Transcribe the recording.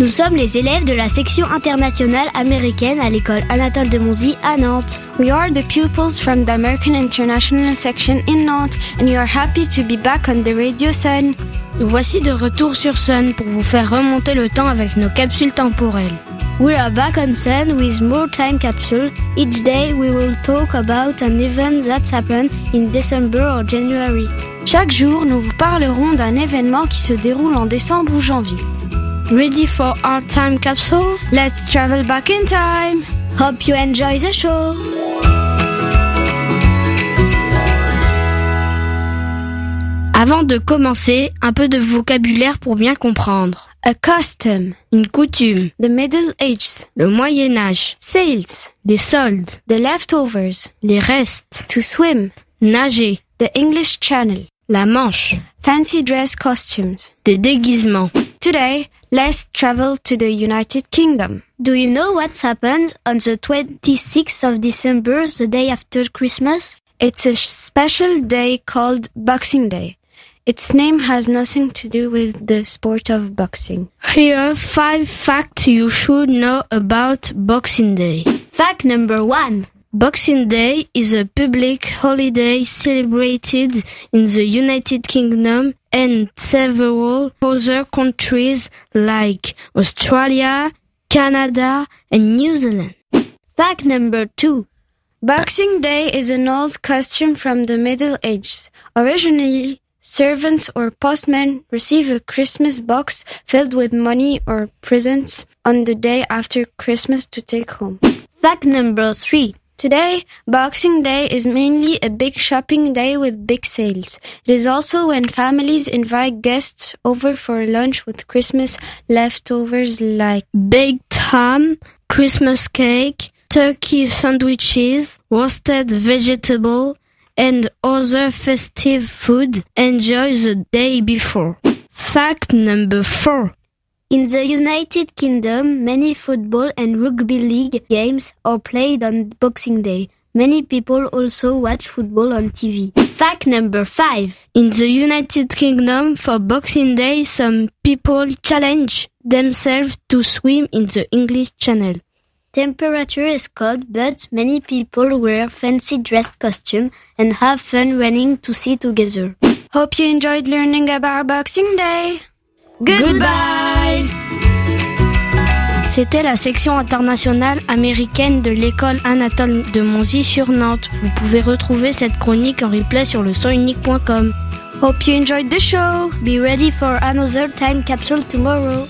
Nous sommes les élèves de la section internationale américaine à l'école Anatole de Monzy à Nantes. We are the pupils from the American International section in Nantes and we are happy to be back on the Radio Sun. Nous voici de retour sur Sun pour vous faire remonter le temps avec nos capsules temporelles. We are back on Sun with more time capsule. Each day we will talk about an event that's happened in December or January. Chaque jour, nous vous parlerons d'un événement qui se déroule en décembre ou janvier. Ready for our time capsule? Let's travel back in time. Hope you enjoy the show. Avant de commencer, un peu de vocabulaire pour bien comprendre. A custom. Une coutume. The Middle Ages. Le Moyen Âge. Sales. Les soldes. The leftovers. Les restes. To swim. Nager. The English Channel. La Manche. Fancy dress costumes. Des déguisements. Today, let's travel to the United Kingdom. Do you know what happened on the 26th of December, the day after Christmas? It's a special day called Boxing Day. Its name has nothing to do with the sport of boxing. Here are five facts you should know about Boxing Day. Fact number one. Boxing Day is a public holiday celebrated in the United Kingdom and several other countries like Australia, Canada, and New Zealand. Fact number two. Boxing Day is an old custom from the Middle Ages. Originally, servants or postmen receive a Christmas box filled with money or presents on the day after Christmas to take home. Fact number three. Today, Boxing Day is mainly a big shopping day with big sales. It is also when families invite guests over for lunch with Christmas leftovers like baked ham, Christmas cake, turkey sandwiches, roasted vegetable, and other festive food enjoy the day before. Fact number four. In the United Kingdom, many football and rugby league games are played on Boxing Day. Many people also watch football on TV. Fact number five. In the United Kingdom, for Boxing Day, some people challenge themselves to swim in the English Channel. Temperature is cold, but many people wear fancy dressed costumes and have fun running to sea together. Hope you enjoyed learning about Boxing Day. Goodbye. C'était la section internationale américaine de l'école Anatole de Monzy sur Nantes. Vous pouvez retrouver cette chronique en replay sur le sonunique.com. Hope you enjoyed the show. Be ready for another time capsule tomorrow.